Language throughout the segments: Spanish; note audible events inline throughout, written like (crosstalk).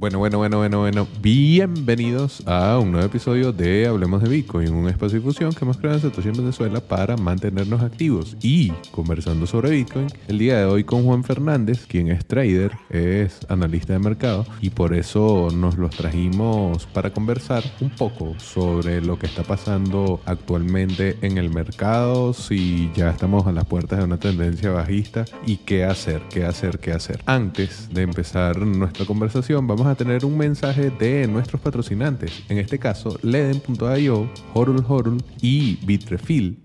Bueno, bueno, bueno, bueno, bueno. Bienvenidos a un nuevo episodio de Hablemos de Bitcoin, un espacio de difusión que hemos creado en Satoshi en Venezuela para mantenernos activos y conversando sobre Bitcoin. El día de hoy con Juan Fernández, quien es trader, es analista de mercado y por eso nos los trajimos para conversar un poco sobre lo que está pasando actualmente en el mercado, si ya estamos a las puertas de una tendencia bajista y qué hacer, qué hacer, qué hacer. Antes de empezar nuestra conversación, vamos a a tener un mensaje de nuestros patrocinantes, en este caso Leden.io, Horul Horul y Bitrefill.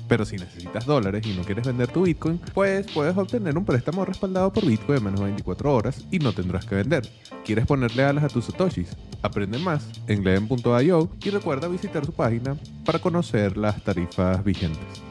Pero si necesitas dólares y no quieres vender tu Bitcoin, pues puedes obtener un préstamo respaldado por Bitcoin en menos de 24 horas y no tendrás que vender. ¿Quieres ponerle alas a tus satoshis? Aprende más en leden.io y recuerda visitar su página para conocer las tarifas vigentes.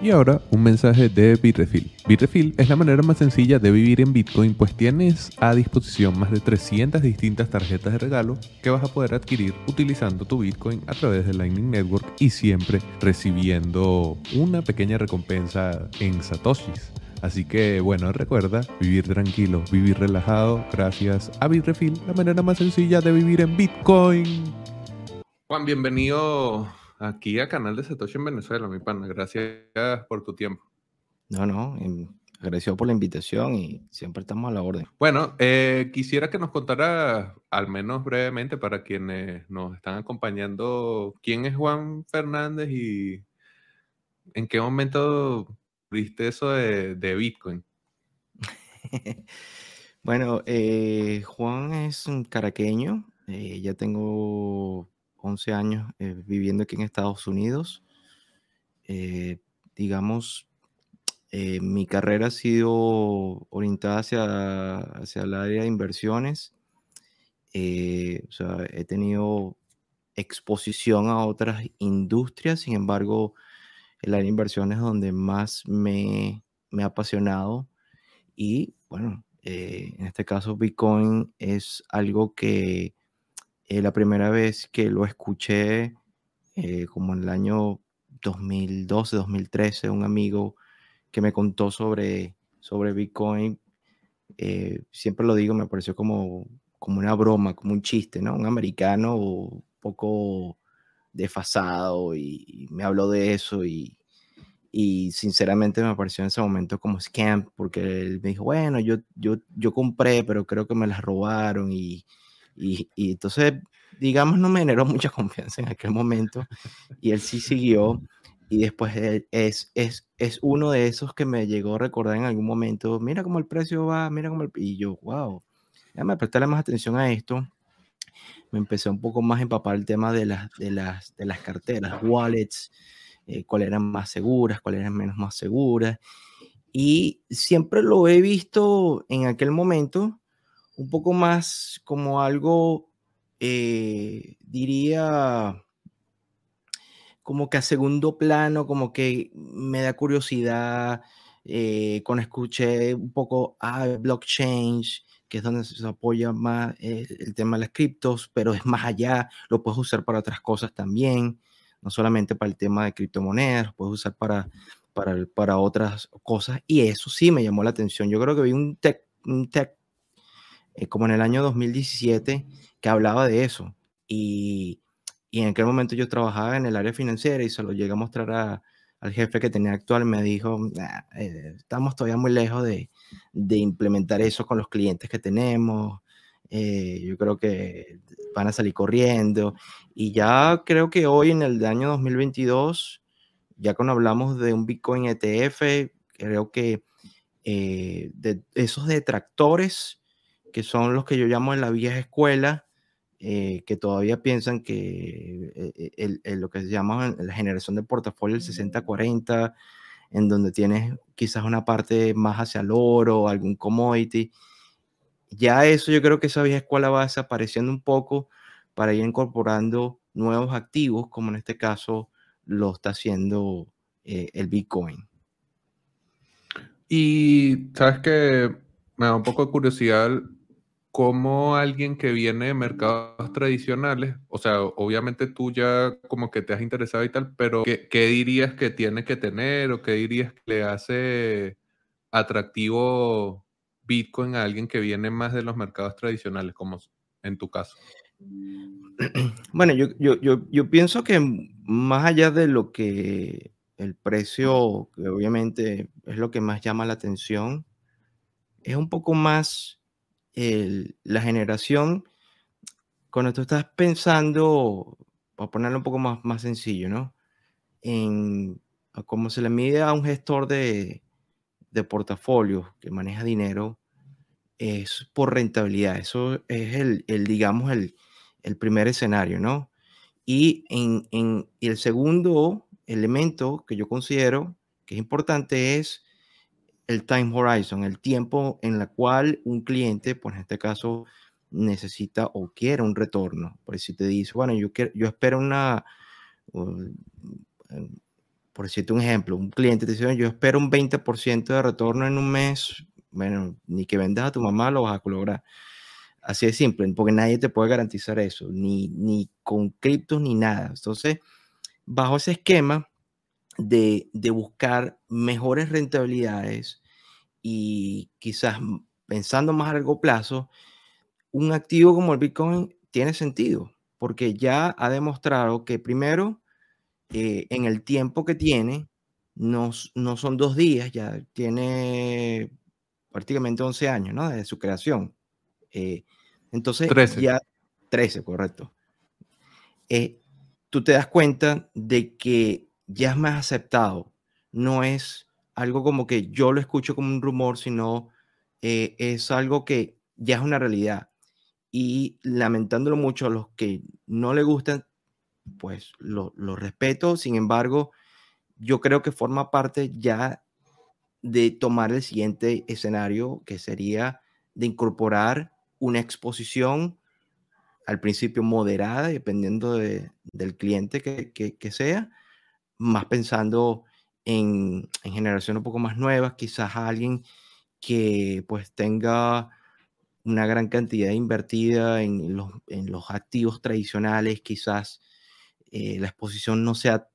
Y ahora un mensaje de Bitrefill. Bitrefill es la manera más sencilla de vivir en Bitcoin pues tienes a disposición más de 300 distintas tarjetas de regalo que vas a poder adquirir utilizando tu Bitcoin a través de Lightning Network y siempre recibiendo una pequeña recompensa en satoshis. Así que bueno, recuerda vivir tranquilo, vivir relajado gracias a Bitrefill, la manera más sencilla de vivir en Bitcoin. Juan, bienvenido aquí a Canal de Satoshi en Venezuela, mi pana. Gracias por tu tiempo. No, no, agradecido por la invitación y siempre estamos a la orden. Bueno, eh, quisiera que nos contara, al menos brevemente, para quienes nos están acompañando, quién es Juan Fernández y en qué momento viste eso de, Bitcoin. (laughs) bueno, eh, Juan es un caraqueño, eh, ya tengo 11 años eh, viviendo aquí en Estados Unidos. Eh, digamos, eh, mi carrera ha sido orientada hacia, hacia el área de inversiones. o sea, he tenido exposición a otras industrias, sin embargo, el área de inversiones es donde más me, me ha apasionado. Y bueno, en este caso Bitcoin es algo que eh, la primera vez que lo escuché, eh, como en el año 2012, 2013, un amigo que me contó sobre, sobre Bitcoin, eh, siempre lo digo, me pareció como, como una broma, como un chiste, ¿no? Un americano un poco desfasado y, me habló de eso y, y sinceramente me pareció en ese momento como scam porque él me dijo, bueno, yo, yo, yo compré, pero creo que me las robaron y, y, entonces, digamos, no me generó mucha (laughs) confianza en aquel momento. Y él sí siguió. Y después es, es, es uno de esos que me llegó a recordar en algún momento, mira cómo el precio va, mira cómo el... Y yo, wow, déjame prestarle más atención a esto. Me empecé un poco más a empapar el tema de las, de las, de las carteras, wallets, eh, cuáles eran más seguras, cuáles eran menos más seguras. Y siempre lo he visto en aquel momento un poco más como algo, eh, diría, como que a segundo plano, como que me da curiosidad. Eh, cuando escuché un poco a ah, blockchain, que es donde se apoya más el tema de las criptos, pero es más allá, lo puedes usar para otras cosas también, no solamente para el tema de criptomonedas, lo puedes usar para, para, para otras cosas, y eso sí me llamó la atención. Yo creo que vi un tech, un tech eh, como en el año 2017, que hablaba de eso. Y, y, en aquel momento yo trabajaba en el área financiera y se lo llegué a mostrar al jefe que tenía actual. Me dijo, eh, estamos todavía muy lejos de, de, implementar eso con los clientes que tenemos. eh, yo creo que van a salir corriendo. Y ya creo que hoy en el año 2022, ya cuando hablamos de un Bitcoin ETF, creo que eh, de esos detractores, que son los que yo llamo en la vieja escuela, eh, que todavía piensan que lo que se llama la generación de portafolio el 60-40, en donde tienes quizás una parte más hacia el oro, algún commodity, ya eso yo creo que esa vieja escuela va desapareciendo un poco para ir incorporando nuevos activos, como en este caso lo está haciendo eh, el Bitcoin. Y sabes que me da un poco de curiosidad cómo alguien que viene de mercados tradicionales, o sea, obviamente tú ya como que te has interesado y tal, pero ¿qué, dirías que tiene que tener o qué dirías que le hace atractivo Bitcoin a alguien que viene más de los mercados tradicionales, como en tu caso? (clears throat) Bueno, yo, yo, pienso que más allá de lo que el precio, que obviamente es lo que más llama la atención, es un poco más la generación, cuando tú estás pensando, para ponerlo un poco más, más sencillo, ¿no? En cómo se le mide a un gestor de, de portafolio que maneja dinero es por rentabilidad. Eso es el, digamos, el, primer escenario, ¿no? Y en, el segundo elemento que yo considero que es importante es el time horizon, el tiempo en el cual un cliente, pues en este caso, necesita o quiere un retorno. Por si te dice, bueno, yo, quiero, yo espero una, por decirte un ejemplo, un cliente te dice, yo espero un 20% de retorno en un mes, bueno, ni que vendas a tu mamá lo vas a lograr. Así de simple, porque nadie te puede garantizar eso, ni, ni con criptos ni nada. Entonces, bajo ese esquema de, de buscar mejores rentabilidades y quizás pensando más a largo plazo, un activo como el Bitcoin tiene sentido, porque ya ha demostrado que primero eh, en el tiempo que tiene, no, no, son dos días, ya tiene prácticamente 11 años, ¿no? Desde su creación. Eh, entonces, 13. ya 13, correcto. Eh, tú te das cuenta de que ya es más aceptado. No es algo como que yo lo escucho como un rumor, sino es algo que ya es una realidad. Y lamentándolo mucho a los que no le gustan, pues lo, respeto, sin embargo, yo creo que forma parte ya de tomar el siguiente escenario, que sería de incorporar una exposición al principio moderada, dependiendo del cliente que, sea, más pensando en, en generaciones un poco más nuevas, quizás alguien que pues tenga una gran cantidad invertida en los, en los activos tradicionales, quizás eh, la exposición no sea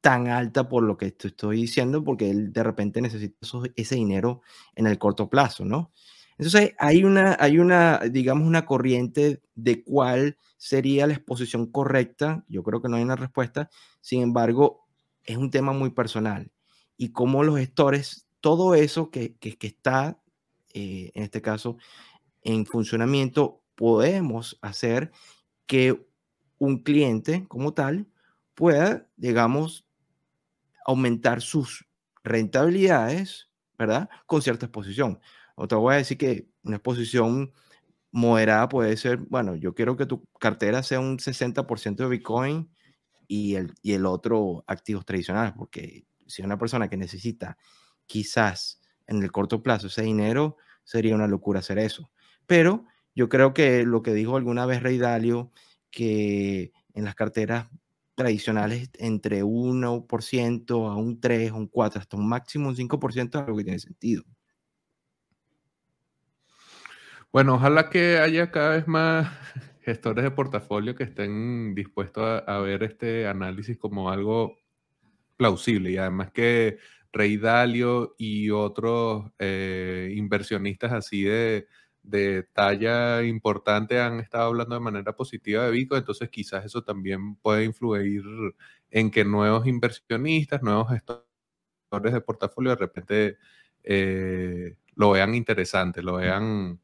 tan alta por lo que estoy diciendo, porque él de repente necesita ese dinero en el corto plazo, ¿no? Entonces hay una, hay una, digamos, una corriente de cuál sería la exposición correcta. Yo creo que no hay una respuesta. Sin embargo, es un tema muy personal. Y cómo los gestores, todo eso que, que, está, eh, en este caso, en funcionamiento, podemos hacer que un cliente como tal pueda, digamos, aumentar sus rentabilidades, ¿verdad? Con cierta exposición. Otra voy a decir que una exposición moderada puede ser, bueno, yo quiero que tu cartera sea un 60% de Bitcoin y el, y el otro activos tradicionales, porque si una persona que necesita quizás en el corto plazo ese dinero, sería una locura hacer eso. Pero yo creo que lo que dijo alguna vez Rey Dalio, que en las carteras tradicionales entre 1% a un 3, un 4, hasta un máximo un 5% es algo que tiene sentido. Bueno, ojalá que haya cada vez más gestores de portafolio que estén dispuestos a, ver este análisis como algo plausible. Y además que Rey Dalio y otros eh, inversionistas así de, de talla importante han estado hablando de manera positiva de Bitcoin, entonces quizás eso también puede influir en que nuevos inversionistas, nuevos gestores de portafolio de repente eh, lo vean interesante, lo vean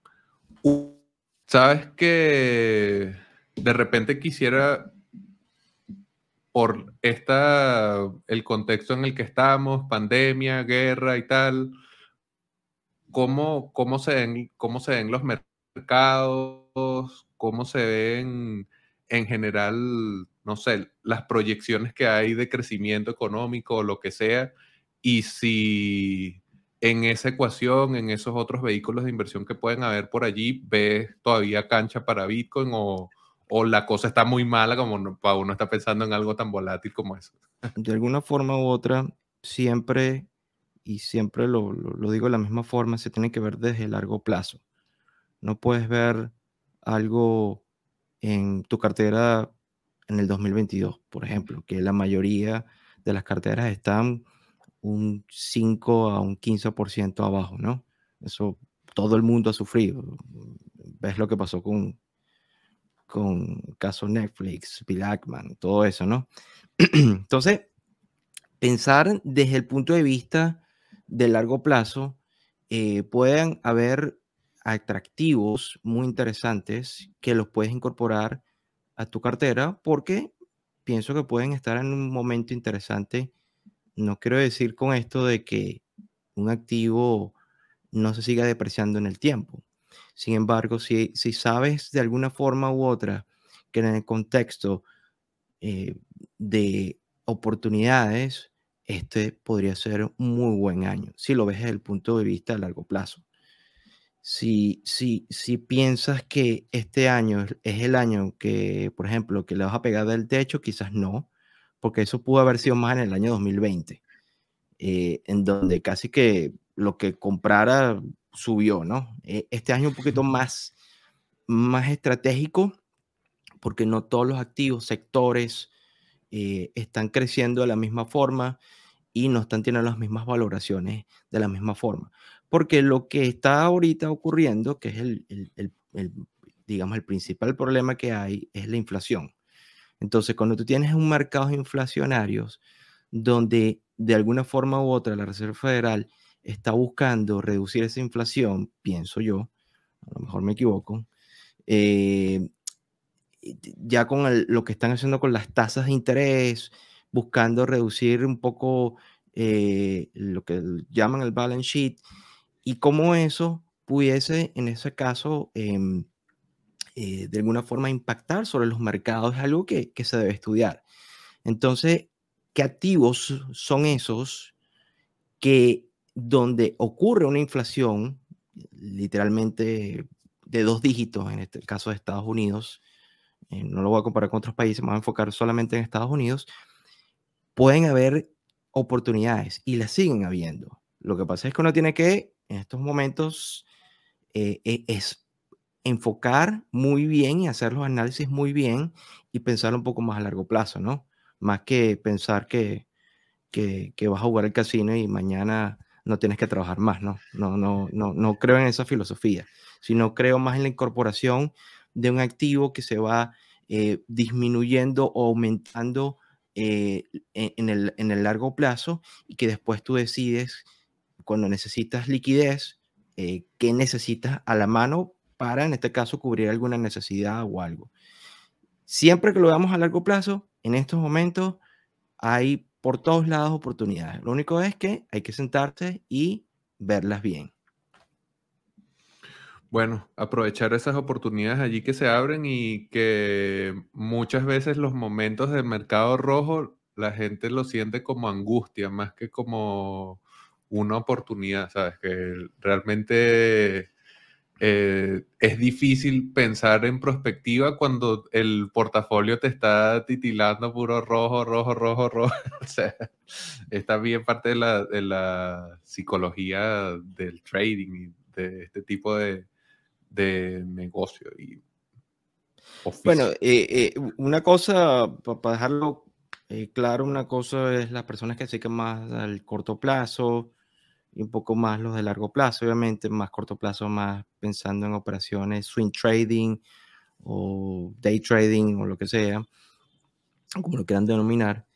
Sabes que de repente quisiera, por esta, el contexto en el que estamos, pandemia, guerra y tal, cómo, cómo, se, ven, cómo se ven los mercados, cómo se ven en general, no sé, las proyecciones que hay de crecimiento económico o lo que sea, y si en esa ecuación, en esos otros vehículos de inversión que pueden haber por allí, ves todavía cancha para Bitcoin o, o la cosa está muy mala como para uno está pensando en algo tan volátil como eso. (laughs) De alguna forma u otra, siempre, y siempre lo, lo, digo de la misma forma, se tiene que ver desde el largo plazo. No puedes ver algo en tu cartera en el 2022, por ejemplo, que la mayoría de las carteras están un 5 a un 15% abajo, ¿no? Eso todo el mundo ha sufrido. Ves lo que pasó con, con caso Netflix, Bill todo eso, ¿no? (clears throat) Entonces, pensar desde el punto de vista de largo plazo, eh, pueden haber atractivos muy interesantes que los puedes incorporar a tu cartera porque pienso que pueden estar en un momento interesante no quiero decir con esto de que un activo no se siga depreciando en el tiempo. Sin embargo, si, sabes de alguna forma u otra que en el contexto eh, de oportunidades, este podría ser un muy buen año, si lo ves desde el punto de vista a largo plazo. Si, si, si piensas que este año es el año que, por ejemplo, que le vas a pegar del techo, quizás no, porque eso pudo haber sido más en el año 2020, eh, en donde casi que lo que comprara subió, ¿no? E, este año un poquito más, más estratégico, porque no todos los activos, sectores, eh, están creciendo de la misma forma y no están teniendo las mismas valoraciones de la misma forma. Porque lo que está ahorita ocurriendo, que es el digamos, el principal problema que hay, es la inflación. Entonces, cuando tú tienes un mercado inflacionarios donde de alguna forma u otra la Reserva Federal está buscando reducir esa inflación, pienso yo, a lo mejor me equivoco, eh, ya con lo que están haciendo con las tasas de interés, buscando reducir un poco eh, lo que llaman el balance sheet, y cómo eso pudiese, en ese caso, em, eh, de alguna forma impactar sobre los mercados es algo que, se debe estudiar. Entonces, ¿qué activos son esos que donde ocurre una inflación, literalmente de dos dígitos, en este caso de Estados Unidos, eh, no lo voy a comparar con otros países, me voy a enfocar solamente en Estados Unidos, pueden haber oportunidades y las siguen habiendo. Lo que pasa es que uno tiene que, en estos momentos, eh, es enfocar muy bien y hacer los análisis muy bien y pensar un poco más a largo plazo, ¿no? Más que pensar que, que, vas a jugar el casino y mañana no tienes que trabajar más, ¿no? No, no, no, no creo en esa filosofía, sino creo más en la incorporación de un activo que se va eh, disminuyendo o aumentando eh, en, el, en el largo plazo y que después tú decides cuando necesitas liquidez, eh, qué necesitas a la mano para, en este caso, cubrir alguna necesidad o algo. Siempre que lo veamos a largo plazo, en estos momentos hay por todos lados oportunidades. Lo único es que hay que sentarse y verlas bien. Bueno, aprovechar esas oportunidades allí que se abren y que muchas veces los momentos del mercado rojo la gente lo siente como angustia más que como una oportunidad, ¿sabes? Que realmente eh, es difícil pensar en perspectiva cuando el portafolio te está titilando puro rojo, rojo, rojo, rojo. (laughs) o sea, está bien parte de la, de la, psicología del trading y de este tipo de, de negocio. Y bueno, eh, eh, una cosa, para dejarlo claro, una cosa es las personas que siguen más al corto plazo, y un poco más los de largo plazo, obviamente, más corto plazo, más pensando en operaciones swing trading o day trading o lo que sea, como lo quieran denominar,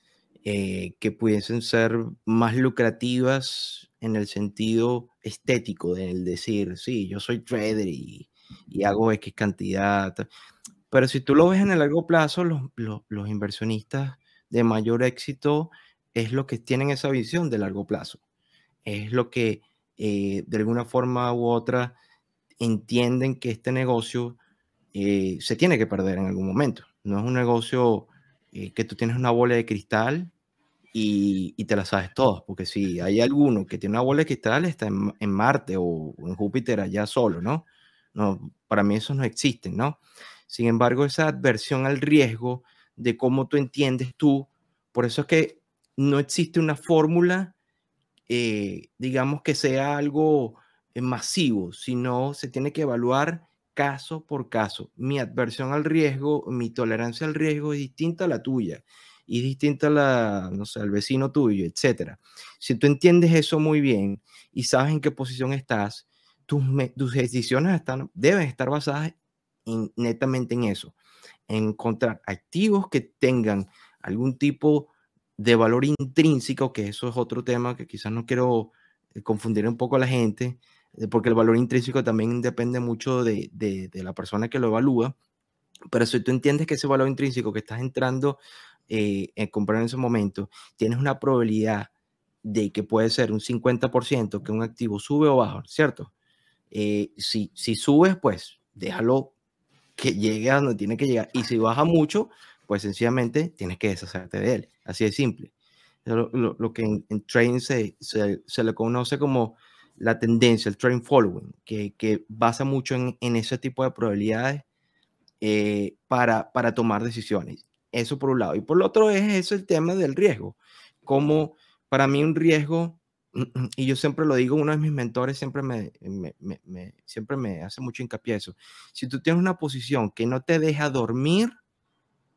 eh, que pudiesen ser más lucrativas en el sentido estético del decir, sí, yo soy trader y, y hago X cantidad. Pero si tú lo ves en el largo plazo, los, los, inversionistas de mayor éxito es lo que tienen esa visión de largo plazo. Es lo que eh, de alguna forma u otra entienden que este negocio eh, se tiene que perder en algún momento. No es un negocio eh, que tú tienes una bola de cristal y, te la sabes todas, porque si hay alguno que tiene una bola de cristal, está en, en Marte o en Júpiter allá solo, ¿no? No, para mí eso no existe, ¿no? Sin embargo, esa adversión al riesgo de cómo tú entiendes tú, por eso es que no existe una fórmula, eh, digamos, que sea algo eh, masivo, sino se tiene que evaluar caso por caso. Mi adversión al riesgo, mi tolerancia al riesgo es distinta a la tuya y distinta a la, no sé, al vecino tuyo, etcétera. Si tú entiendes eso muy bien y sabes en qué posición estás, tus, tus decisiones están, deben estar basadas netamente en eso, encontrar activos que tengan algún tipo de valor intrínseco, que eso es otro tema que quizás no quiero eh, confundir un poco a la gente, eh, porque el valor intrínseco también depende mucho de, la persona que lo evalúa, pero si tú entiendes que ese valor intrínseco que estás entrando eh, en comprar en ese momento, tienes una probabilidad de que puede ser un 50% que un activo sube o baja, ¿cierto? si, si subes, pues déjalo que llegue a donde tiene que llegar. Y si baja mucho, pues sencillamente tienes que deshacerte de él. Así de simple. Lo, lo, que en, trading se, se, le conoce como la tendencia, el trend following, que, que basa mucho en, en, ese tipo de probabilidades eh, para, para tomar decisiones. Eso por un lado. Y por el otro es eso el tema del riesgo. Como para mí un riesgo (clears throat) y yo siempre lo digo, uno de mis mentores siempre me, siempre me hace mucho hincapié eso. Si tú tienes una posición que no te deja dormir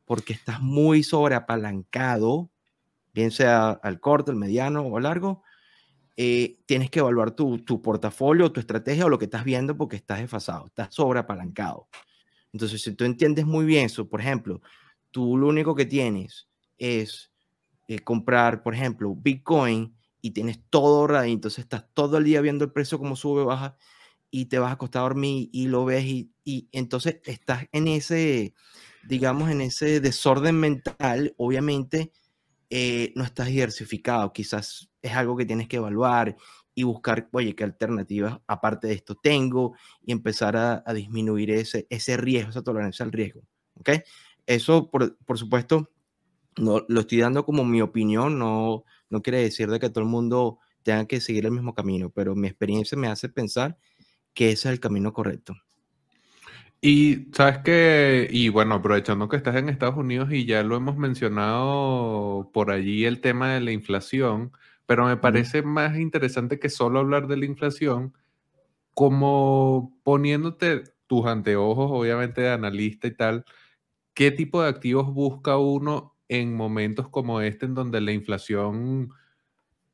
porque estás muy sobreapalancado, bien sea al corto, al mediano o largo, eh, tienes que evaluar tu, tu, portafolio, tu estrategia o lo que estás viendo porque estás desfasado, estás sobreapalancado. Entonces, si tú entiendes muy bien eso, por ejemplo, tú lo único que tienes es eh, comprar, por ejemplo, Bitcoin y tienes todo y entonces estás todo el día viendo el precio como sube, baja, y te vas a acostar a dormir y lo ves, y, y entonces estás en ese, digamos, en ese desorden mental, obviamente eh, no estás diversificado, quizás es algo que tienes que evaluar y buscar, oye, qué alternativas aparte de esto tengo y empezar a, a disminuir ese, ese riesgo, esa tolerancia al riesgo. ¿Ok? Eso, por, por supuesto, no, lo estoy dando como mi opinión, no, no quiere decir de que todo el mundo tenga que seguir el mismo camino, pero mi experiencia me hace pensar que ese es el camino correcto. Y sabes que, y bueno, aprovechando que estás en Estados Unidos y ya lo hemos mencionado por allí el tema de la inflación, pero me parece más interesante que solo hablar de la inflación, como poniéndote tus anteojos, obviamente de analista y tal, ¿qué tipo de activos busca uno en momentos como este, en donde la inflación,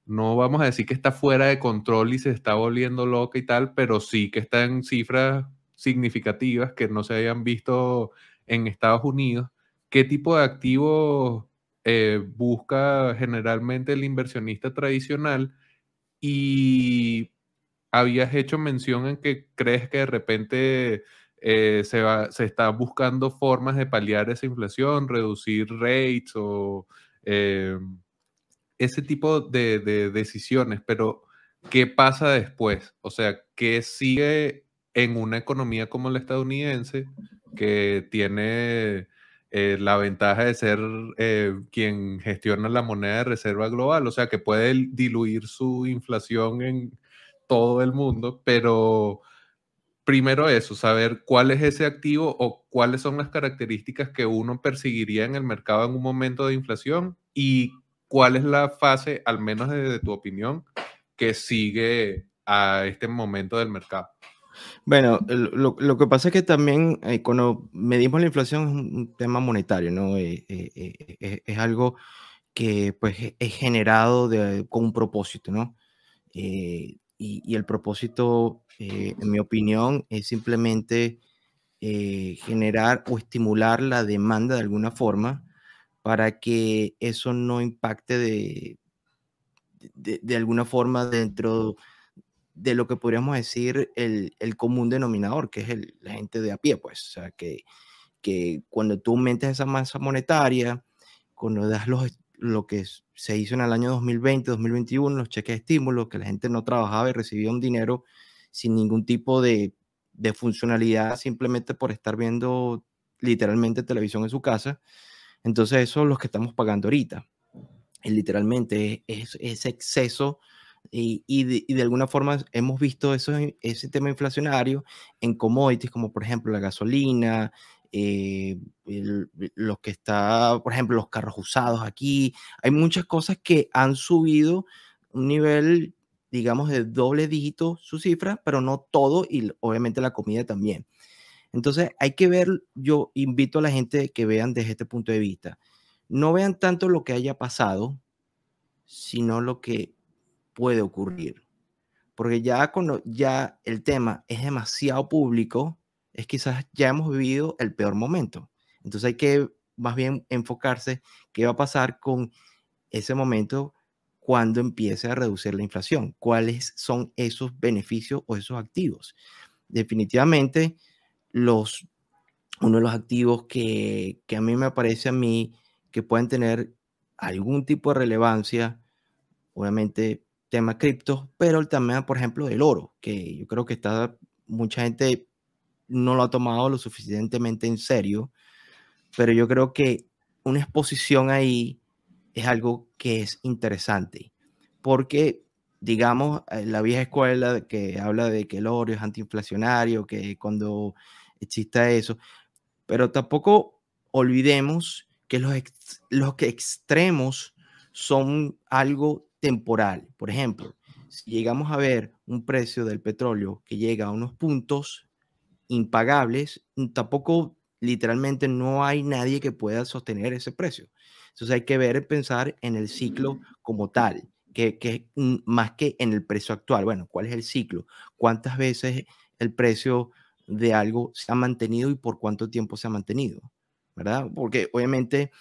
no vamos a decir que está fuera de control y se está volviendo loca y tal, pero sí que está en cifras significativas que no se hayan visto en Estados Unidos. ¿Qué tipo de activos eh, busca generalmente el inversionista tradicional? Y habías hecho mención en que crees que de repente eh, se, va, se está buscando formas de paliar esa inflación, reducir rates o eh, ese tipo de, decisiones, pero ¿qué pasa después? O sea, ¿qué sigue en una economía como la estadounidense que tiene eh, la ventaja de ser quien gestiona la moneda de reserva global? O sea, que puede diluir su inflación en todo el mundo, pero primero eso, saber cuál es ese activo o cuáles son las características que uno perseguiría en el mercado en un momento de inflación y cuál es la fase, al menos desde tu opinión, que sigue a este momento del mercado. Bueno, lo, que pasa es que también eh, cuando medimos la inflación es un, tema monetario, ¿no? Eh, eh, es algo que pues es generado con un propósito, ¿no? y, el propósito, en mi opinión, es simplemente generar o estimular la demanda de alguna forma para que eso no impacte de, de, alguna forma dentro de lo que podríamos decir el, común denominador, que es la gente de a pie, pues. O sea, que, que cuando tú aumentas esa masa monetaria, cuando das los, lo que se hizo en el año 2020, 2021, los cheques de estímulo, que la gente no trabajaba y recibía un dinero sin ningún tipo de, de funcionalidad, simplemente por estar viendo literalmente televisión en su casa. Entonces, eso es lo que estamos pagando ahorita. Y literalmente es ese exceso y, y, de, alguna forma hemos visto eso, ese tema inflacionario en commodities como por ejemplo la gasolina, eh, los que está, por ejemplo, los carros usados aquí. Hay muchas cosas que han subido un nivel, digamos, de doble dígito su cifra, pero no todo y obviamente la comida también. Entonces hay que ver, yo invito a la gente que vean desde este punto de vista. No vean tanto lo que haya pasado, sino lo que puede ocurrir. Porque ya cuando ya el tema es demasiado público, es quizás ya hemos vivido el peor momento. Entonces hay que más bien enfocarse qué va a pasar con ese momento cuando empiece a reducir la inflación, cuáles son esos beneficios o esos activos. Definitivamente, los, uno de los activos que, que a mí me parece a mí que pueden tener algún tipo de relevancia, obviamente tema cripto, pero también, por ejemplo, el oro, que yo creo que está, mucha gente no lo ha tomado lo suficientemente en serio, pero yo creo que una exposición ahí es algo que es interesante, porque digamos, eh, la vieja escuela que habla de que el oro es antiinflacionario, que cuando exista eso, pero tampoco olvidemos que los, los extremos son algo temporal. Por ejemplo, si llegamos a ver un precio del petróleo que llega a unos puntos impagables, tampoco literalmente no hay nadie que pueda sostener ese precio. Entonces hay que ver, pensar en el ciclo como tal, que, que más que en el precio actual. Bueno, ¿cuál es el ciclo? ¿Cuántas veces el precio de algo se ha mantenido y por cuánto tiempo se ha mantenido? ¿Verdad? Porque obviamente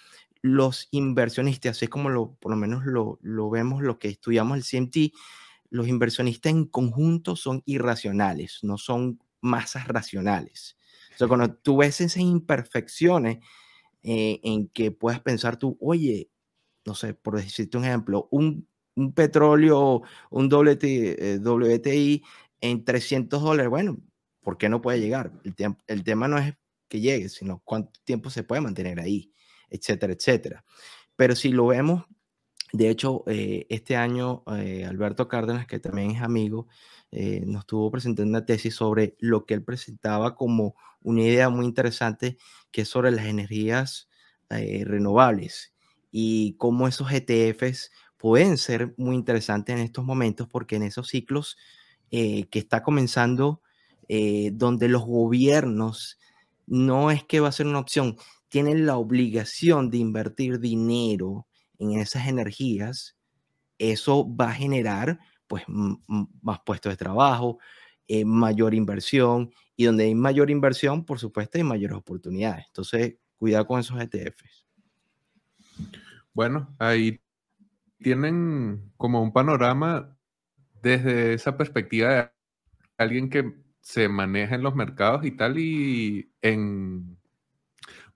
los inversionistas, así como lo, por lo menos lo, lo vemos, lo que estudiamos el CMT, los inversionistas en conjunto son irracionales, no son masas racionales. O sea, cuando tú ves esas imperfecciones eh, en que puedes pensar tú, oye, no sé, por decirte un ejemplo, un, un petróleo, un WTI, eh, en 300 dólares, bueno, ¿por qué no puede llegar? El, el tema no es que llegue, sino cuánto tiempo se puede mantener ahí, etcétera, etcétera. Pero si lo vemos, de hecho, eh, este año Alberto Cárdenas, que también es amigo, eh, nos estuvo presentando una tesis sobre lo que él presentaba como una idea muy interesante, que es sobre las energías eh, renovables y cómo esos ETFs pueden ser muy interesantes en estos momentos, porque en esos ciclos eh, que está comenzando, donde los gobiernos no es que va a ser una opción, tienen la obligación de invertir dinero en esas energías, eso va a generar pues más puestos de trabajo, eh, mayor inversión y donde hay mayor inversión, por supuesto, hay mayores oportunidades. Entonces, cuidado con esos ETFs. Bueno, ahí tienen como un panorama desde esa perspectiva de alguien que se maneja en los mercados y tal y en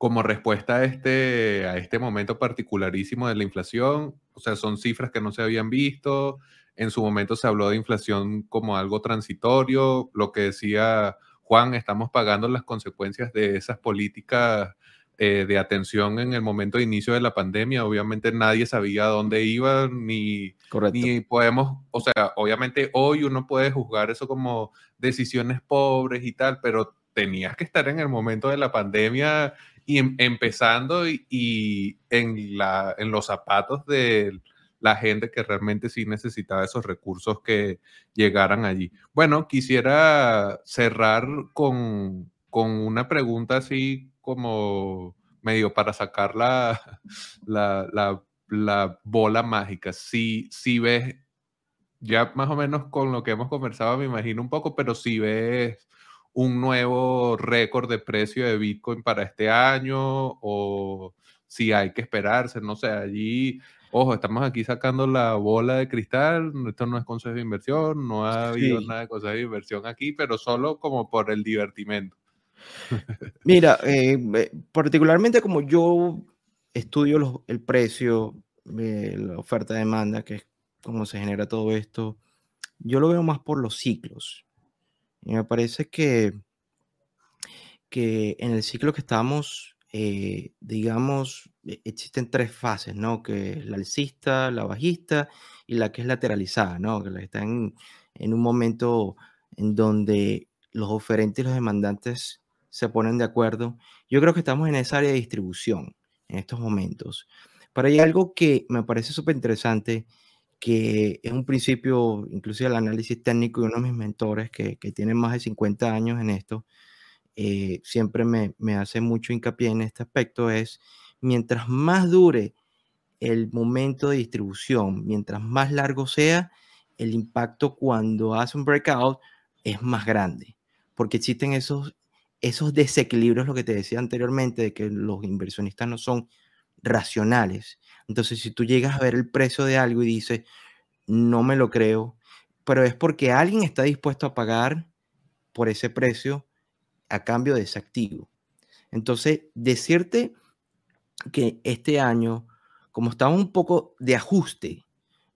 como respuesta a este, a este momento particularísimo de la inflación, o sea, son cifras que no se habían visto, en su momento se habló de inflación como algo transitorio, lo que decía Juan, estamos pagando las consecuencias de esas políticas eh, de atención en el momento de inicio de la pandemia. Obviamente nadie sabía dónde iba, ni, ni podemos, o sea, obviamente hoy uno puede juzgar eso como decisiones pobres y tal, pero tenías que estar en el momento de la pandemia y em, empezando y, en, la, en los zapatos del la gente que realmente sí necesitaba esos recursos que llegaran allí. Bueno, quisiera cerrar con, una pregunta así como medio para sacar la, (laughs) la, bola mágica. Si, si ves, ya más o menos con lo que hemos conversado me imagino un poco, pero si ves un nuevo récord de precio de Bitcoin para este año o si hay que esperarse, no sé, allí, ojo, estamos aquí sacando la bola de cristal, esto no es consejo de inversión, no ha habido nada de consejo de inversión aquí, pero solo como por el divertimento. (laughs) Mira, eh, particularmente como yo estudio el precio, la oferta-demanda, que es cómo se genera todo esto, yo lo veo más por los ciclos. Y me parece que, que en el ciclo que estamos, eh, digamos, e, existen tres fases, ¿no? Que es la alcista, la bajista y la que es lateralizada, ¿no? Que está en, en un momento en donde los oferentes y los demandantes se ponen de acuerdo. Yo creo que estamos en esa área de distribución en estos momentos. Pero hay algo que me parece súper interesante que es un principio, inclusive el análisis técnico de uno de mis mentores que, que tiene más de 50 años en esto, eh, siempre me, me, hace mucho hincapié en este aspecto, es mientras más dure el momento de distribución, mientras más largo sea, el impacto cuando hace un breakout es más grande, porque existen esos, esos desequilibrios, lo que te decía anteriormente, de que los inversionistas no son racionales. Entonces, si tú llegas a ver el precio de algo y dices, no me lo creo, pero es porque alguien está dispuesto a pagar por ese precio a cambio de ese activo. Entonces, decirte que este año, como estamos un poco de ajuste,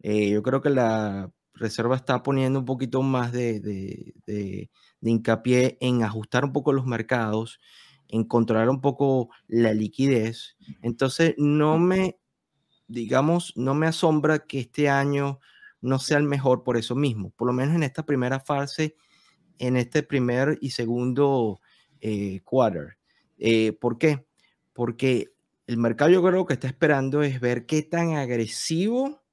eh, yo creo que la Reserva está poniendo un poquito más de, de, de hincapié en ajustar un poco los mercados en controlar un poco la liquidez. Entonces, no me, digamos, no me asombra que este año no sea el mejor por eso mismo, por lo menos en esta primera fase, en este primer y segundo eh, quarter. Eh, ¿Por qué? Porque el mercado yo creo que está esperando es ver qué tan agresivo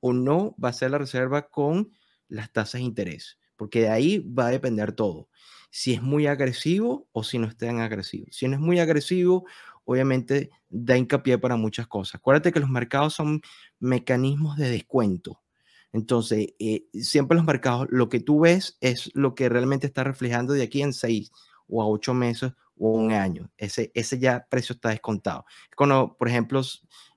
o no va a ser la reserva con las tasas de interés, porque de ahí va a depender todo si es muy agresivo o si no es tan agresivo. Si no es muy agresivo, obviamente da hincapié para muchas cosas. Acuérdate que los mercados son mecanismos de descuento. Entonces, eh, siempre los mercados, lo que tú ves es lo que realmente está reflejando de aquí en seis o a ocho meses o un año. Ese, ese ya precio está descontado. Cuando, por ejemplo,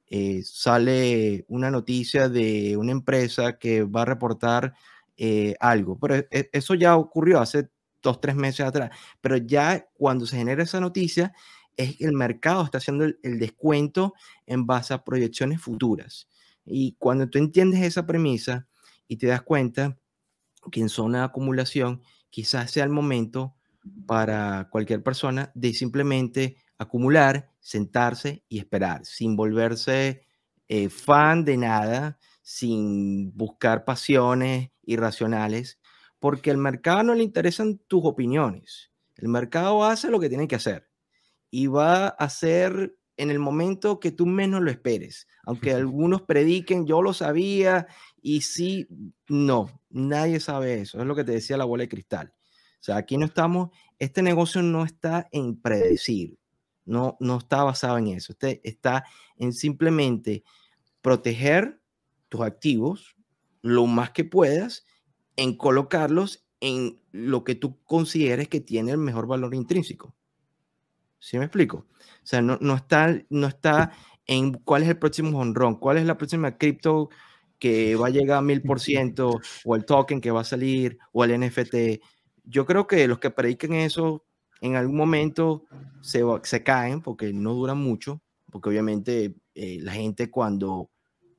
eh, sale una noticia de una empresa que va a reportar eh, algo, pero e, eso ya ocurrió hace dos, tres meses atrás. Pero ya cuando se genera esa noticia, es que el mercado está haciendo el, descuento en base a proyecciones futuras. Y cuando tú entiendes esa premisa y te das cuenta que en zona de acumulación quizás sea el momento para cualquier persona de simplemente acumular, sentarse y esperar, sin volverse eh, fan de nada, sin buscar pasiones irracionales, porque el mercado no le interesan tus opiniones. El mercado hace lo que tiene que hacer y va a hacer en el momento que tú menos lo esperes. Aunque (laughs) algunos prediquen, yo lo sabía y sí, no, nadie sabe eso. Es lo que te decía la bola de cristal. O sea, aquí no estamos, este negocio no está en predecir, no, no está basado en eso. Este está en simplemente proteger tus activos lo más que puedas en colocarlos en lo que tú consideres que tiene el mejor valor intrínseco. ¿Sí me explico? O sea, no, no, está, no está en cuál es el próximo honrón, cuál es la próxima cripto que va a llegar a mil por ciento, o el token que va a salir, o el NFT. Yo creo que los que prediquen eso en algún momento se, se caen porque no duran mucho, porque obviamente eh, la gente cuando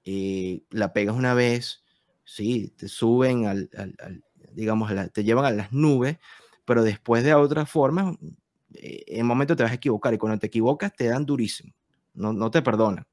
eh, la pegas una vez, sí, te suben al, digamos, te llevan a las nubes, pero después de otra forma, eh, en un momento te vas a equivocar y cuando te equivocas te dan durísimo, no, no te perdonan.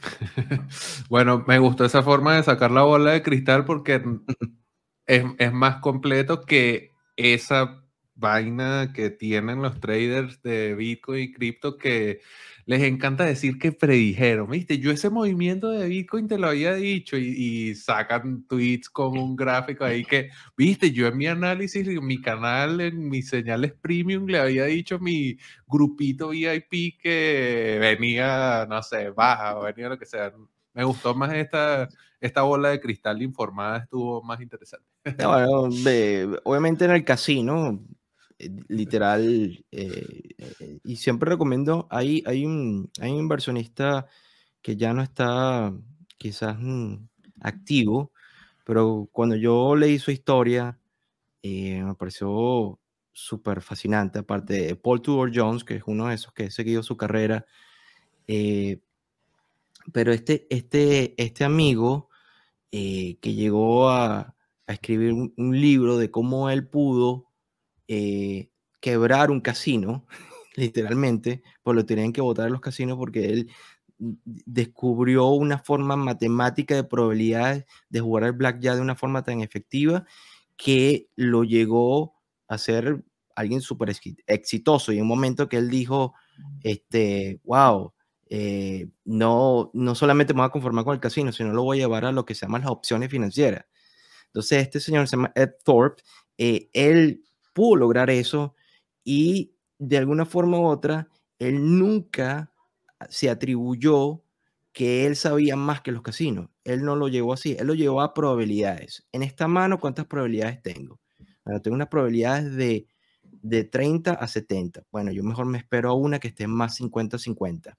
(laughs) bueno, me gustó esa forma de sacar la bola de cristal porque (laughs) es, es más completo que esa vaina que tienen los traders de Bitcoin y cripto que les encanta decir que predijeron, ¿viste? Yo ese movimiento de Bitcoin te lo había dicho y, sacan tweets con un gráfico ahí que, ¿viste? Yo en mi análisis, en mi canal, en mis señales premium, le había dicho a mi grupito VIP que venía, no sé, baja o venía lo que sea. Me gustó más esta, esta bola de cristal informada, estuvo más interesante. obviamente en el casino literal, y siempre recomiendo, hay, hay, un, hay un inversionista que ya no está quizás mm, activo, pero cuando yo leí su historia, me pareció súper fascinante, aparte de Paul Tudor Jones, que es uno de esos que he seguido su carrera, eh, pero este, este, este amigo eh, que llegó a escribir un, libro de cómo él pudo eh, quebrar un casino, (laughs) literalmente, pues lo tenían que votar en los casinos porque él descubrió una forma matemática de probabilidades de jugar al blackjack de una forma tan efectiva que lo llegó a ser alguien súper exitoso. Y un momento que él dijo, este, wow, eh, no, no solamente me voy a conformar con el casino, sino lo voy a llevar a lo que se llaman las opciones financieras. Entonces, este señor se llama Ed Thorpe, eh, él pudo lograr eso y de alguna forma u otra, él nunca se atribuyó que él sabía más que los casinos. Él no lo llevó así, él lo llevó a probabilidades. En esta mano, ¿cuántas probabilidades tengo? Bueno, tengo unas probabilidades de, de 30 a 70. Bueno, yo mejor me espero a una que esté más 50-50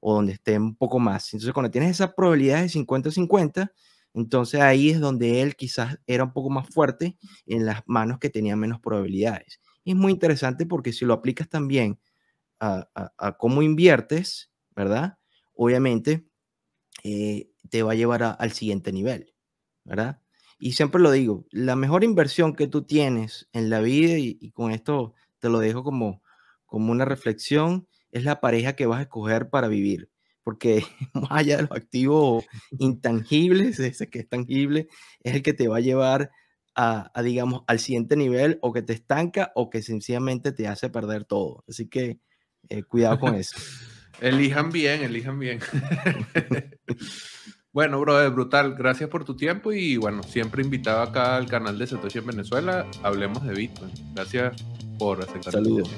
o donde esté un poco más. Entonces, cuando tienes esas probabilidades de 50-50, entonces ahí es donde él quizás era un poco más fuerte en las manos que tenían menos probabilidades. Es muy interesante porque si lo aplicas también a, a, cómo inviertes, ¿verdad? Obviamente eh, te va a llevar al siguiente nivel, ¿verdad? Y siempre lo digo, la mejor inversión que tú tienes en la vida, y, y con esto te lo dejo como, como una reflexión, es la pareja que vas a escoger para vivir. Porque (laughs) más allá de los activos intangibles, ese que es tangible, es el que te va a llevar a, digamos, al siguiente nivel o que te estanca o que sencillamente te hace perder todo. Así que eh, cuidado con eso. (laughs) elijan bien, elijan bien. (laughs) bueno, brother, brutal. Gracias por tu tiempo y bueno, siempre invitado acá al canal de Satoshi en Venezuela. Hablemos de Bitcoin. Gracias por aceptar. Saludos.